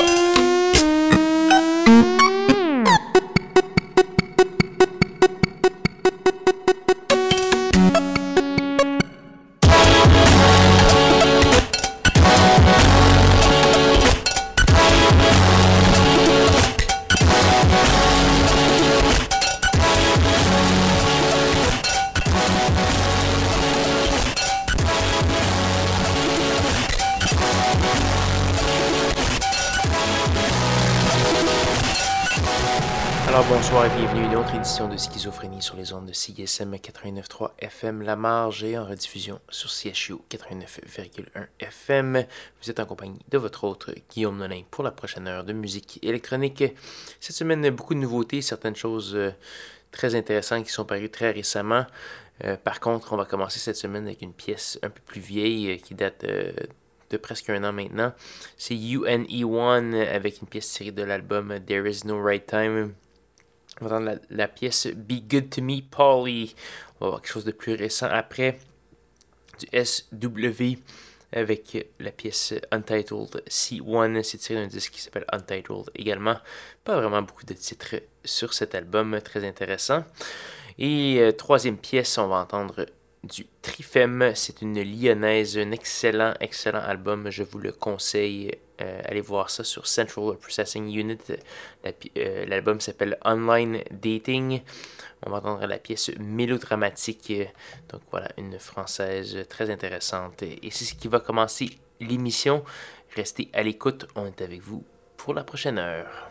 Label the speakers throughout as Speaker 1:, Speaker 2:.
Speaker 1: de Sur les ondes de CISM 89.3 FM La Marge et en rediffusion sur CHU 89.1 FM. Vous êtes en compagnie de votre autre Guillaume Nonin pour la prochaine heure de musique électronique. Cette semaine, beaucoup de nouveautés, certaines choses euh, très intéressantes qui sont parues très récemment. Euh, par contre, on va commencer cette semaine avec une pièce un peu plus vieille euh, qui date de presque un an maintenant. C'est UNE1 avec une pièce tirée de l'album There Is No Right Time. On va entendre la, pièce Be Good to Me, Polly. On va voir quelque chose de plus récent après. Du SW avec la pièce Untitled C1. C'est tiré d'un disque qui s'appelle Untitled également. Pas vraiment beaucoup de titres sur cet album, très intéressant. Et euh, troisième pièce, on va entendre du Trifem. C'est une lyonnaise, un excellent, excellent album. Je vous le conseille. Euh, allez voir ça sur Central Processing Unit. Euh, l'album s'appelle Online Dating. On va entendre la pièce mélodramatique. Donc voilà, une française très intéressante. Et c'est ce qui va commencer l'émission. Restez à l'écoute. On est avec vous pour la prochaine heure.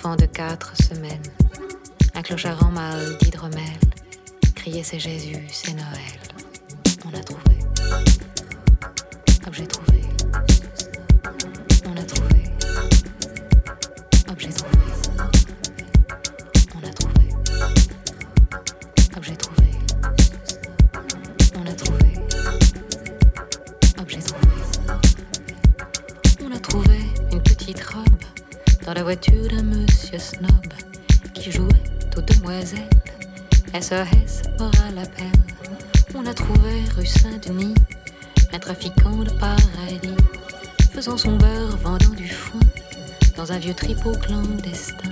Speaker 2: enfant de quatre semaines. Un clochard en mal d'hydromel criait c'est Jésus, c'est Noël. On a trouvé. Objet trouvé. On a trouvé. Objet trouvé. On a trouvé. Objet trouvé. On a trouvé. Objet trouvé. On a trouvé une petite robe dans la voiture SOS, mort à l'appel. On l'a trouvé rue Saint-Denis, un trafiquant de paradis, faisant son beurre, vendant du foin, dans un vieux tripot clandestin.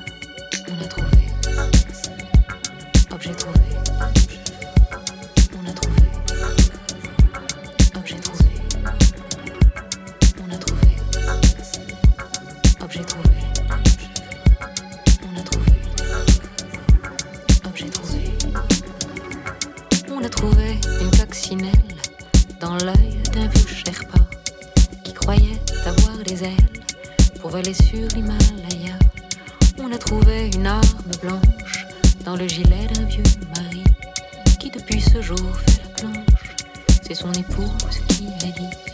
Speaker 2: Maggie.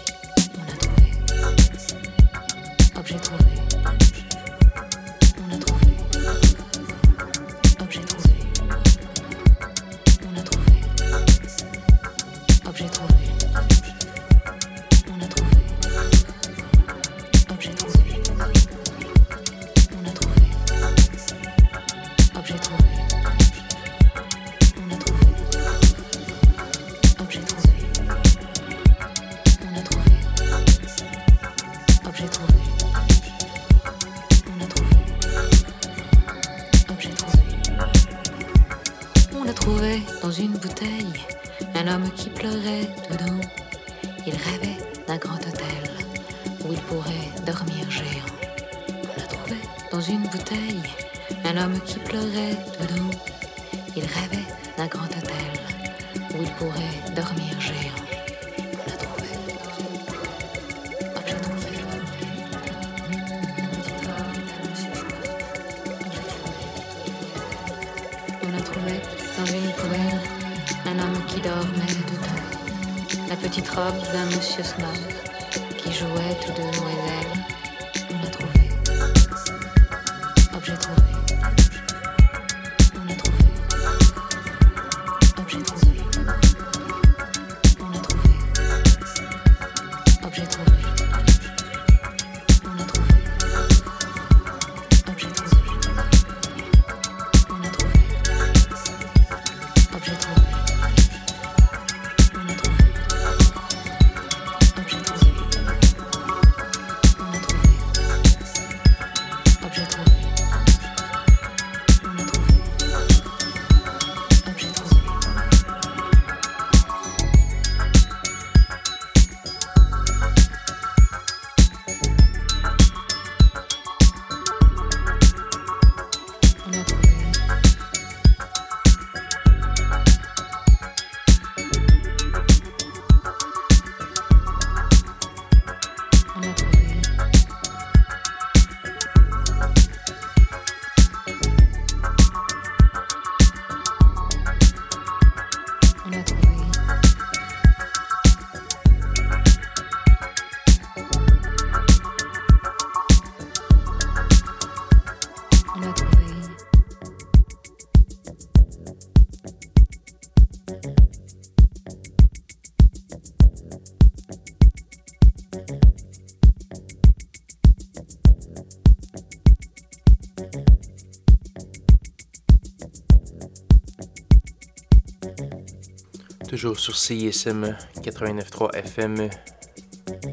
Speaker 2: sur
Speaker 1: CISM 89.3 FM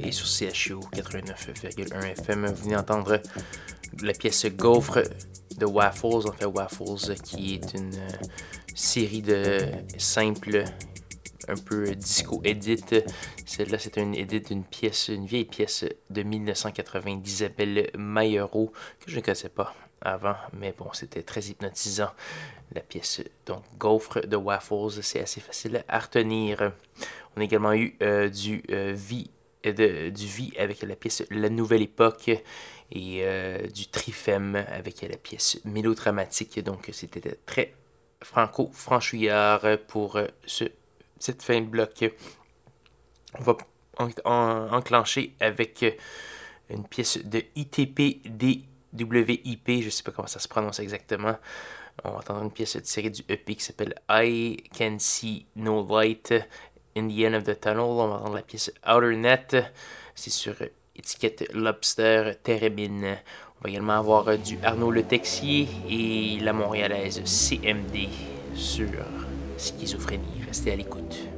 Speaker 1: et sur CHU 89.1 FM. Vous venez d'entendre la pièce Gaufre de Waffles, en fait Waffles, qui est une euh, série de simples un peu disco edit. Celle-là, c'est une edit d'une pièce, une vieille pièce de 1980 d'Isabelle Maillero que je ne connaissais pas avant, mais bon, c'était très hypnotisant. La pièce, donc, Gaufre de Waffles, c'est assez facile à retenir. On a également eu euh, du euh, du vie avec la pièce La Nouvelle Époque et euh, du Trifem avec la pièce Mélodramatique. Donc, c'était très franco-franchouillard pour ce, cette fin de bloc. On va enclencher avec une pièce de ITP WIP, je ne sais pas comment ça se prononce exactement. On va entendre une pièce tirée du EP qui s'appelle I Can See No Light in the End of the Tunnel. On va entendre la pièce Outer Net. C'est sur étiquette Lobster Terrebin. On va également avoir du Arnaud Le Texier et la montréalaise CMD sur schizophrénie. Restez à l'écoute.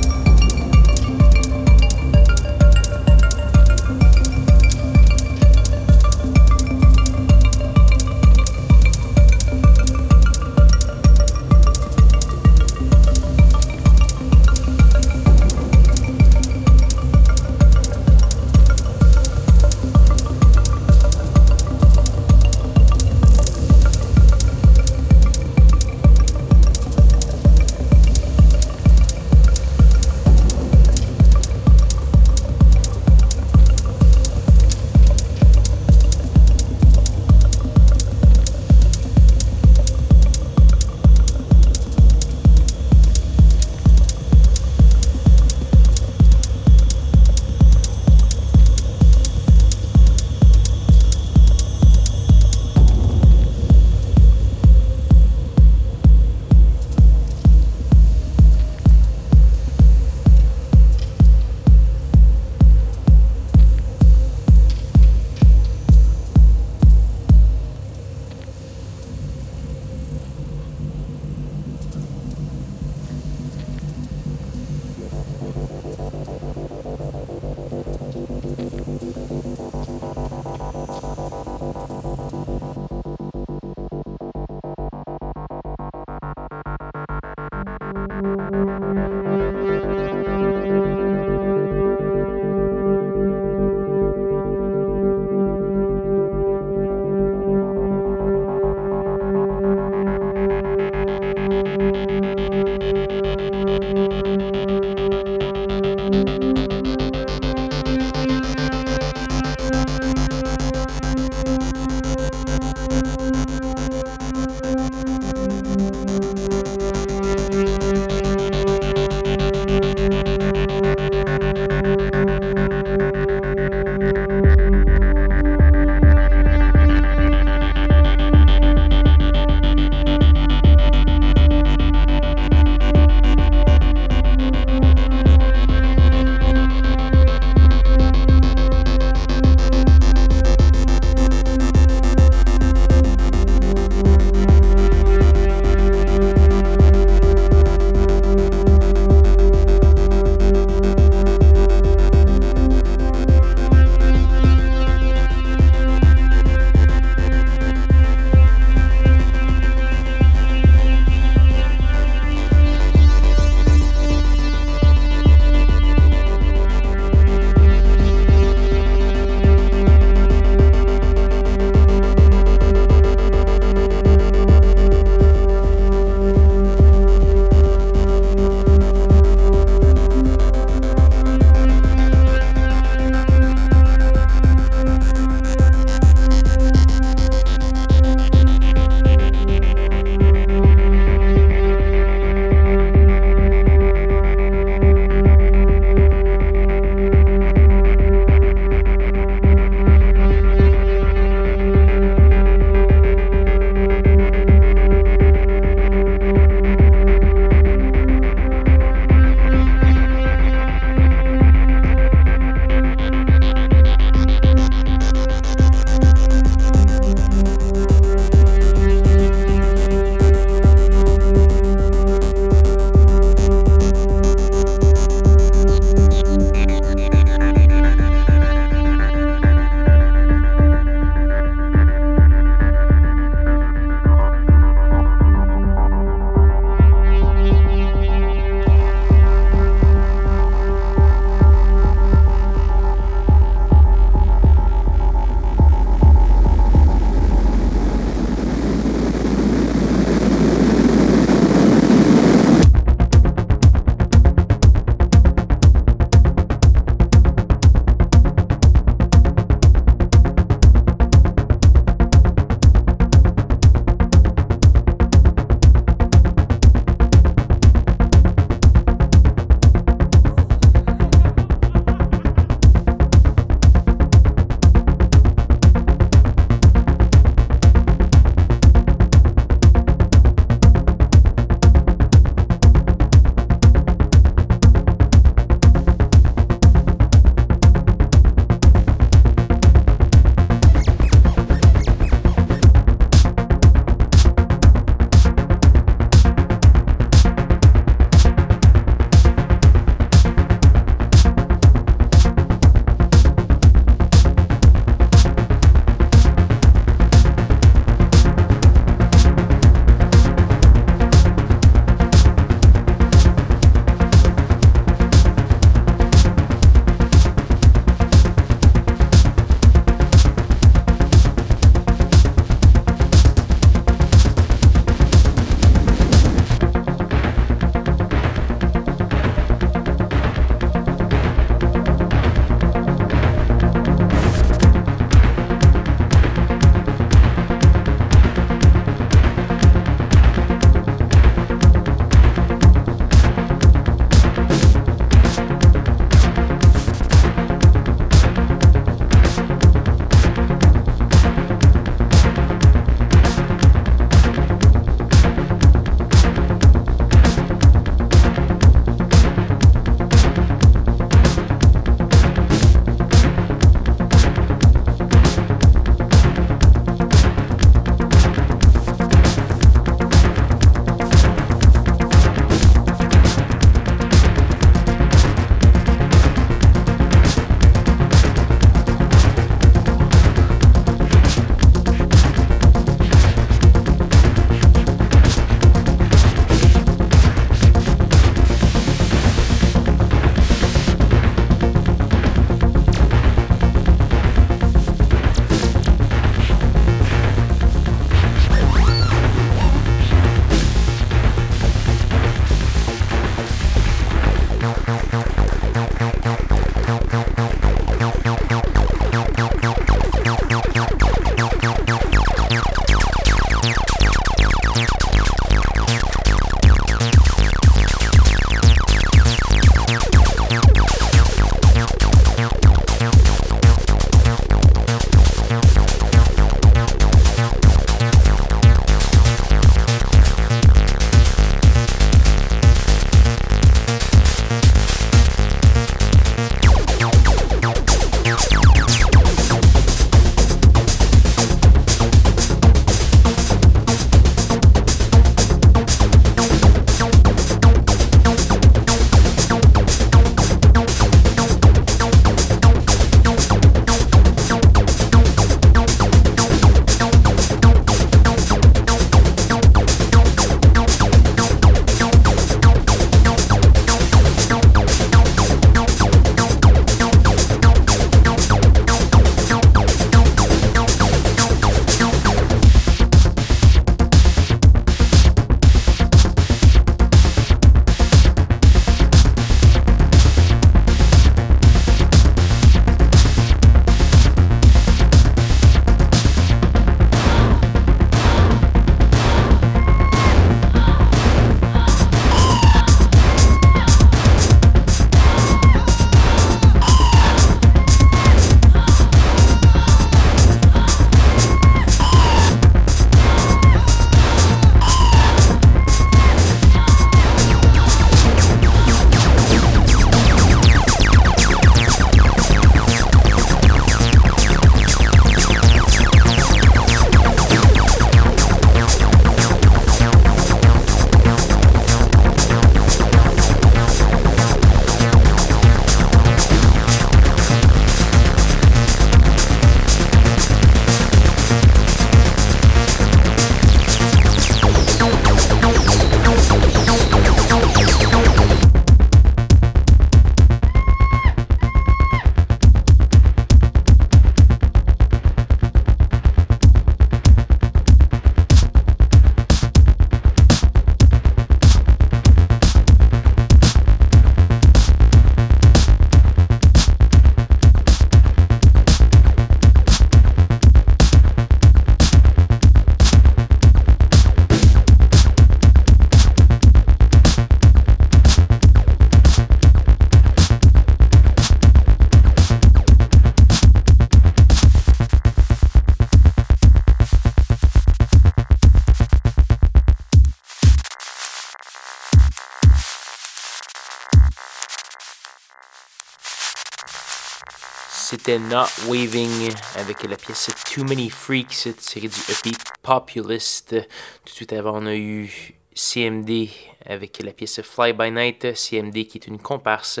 Speaker 1: C'était Not Waving avec la pièce Too Many Freaks tirée du EP Populist. Tout de suite avant, on a eu CMD avec la pièce Fly By Night. CMD qui est une comparse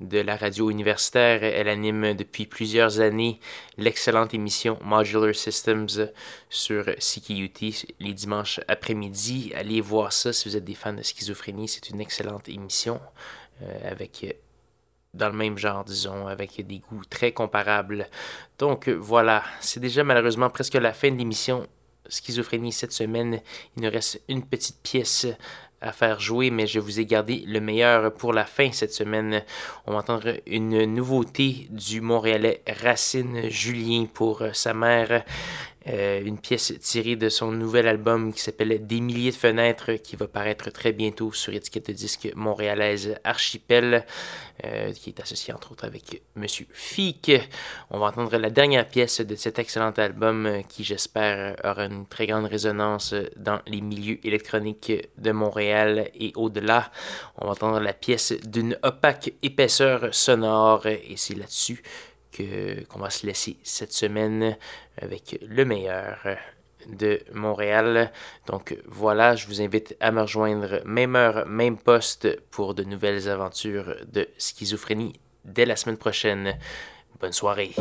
Speaker 1: de la radio universitaire. Elle anime depuis plusieurs années l'excellente émission Modular Systems sur CKUT les dimanches après-midi. Allez voir ça si vous êtes des fans de schizophrénie. C'est une excellente émission euh, avec dans le même genre, disons, avec des goûts très comparables. Donc voilà, c'est déjà malheureusement presque la fin de l'émission Schizophrénie cette semaine. Il nous reste une petite pièce à faire jouer, mais je vous ai gardé le meilleur pour la fin cette semaine. On va entendre une nouveauté du Montréalais Racine Julien pour sa mère. Euh, une pièce tirée de son nouvel album qui s'appelle Des milliers de fenêtres qui va paraître très bientôt sur étiquette de disque montréalaise Archipel euh, qui est associé entre autres avec Monsieur Fick. On va entendre la dernière pièce de cet excellent album qui j'espère aura une très grande résonance dans les milieux électroniques de Montréal et au-delà. On va entendre la pièce d'une opaque épaisseur sonore et c'est là-dessus qu'on va se laisser cette semaine avec le meilleur de Montréal. Donc voilà, je vous invite à me rejoindre même heure, même poste pour de nouvelles aventures de schizophrénie dès la semaine prochaine. Bonne soirée.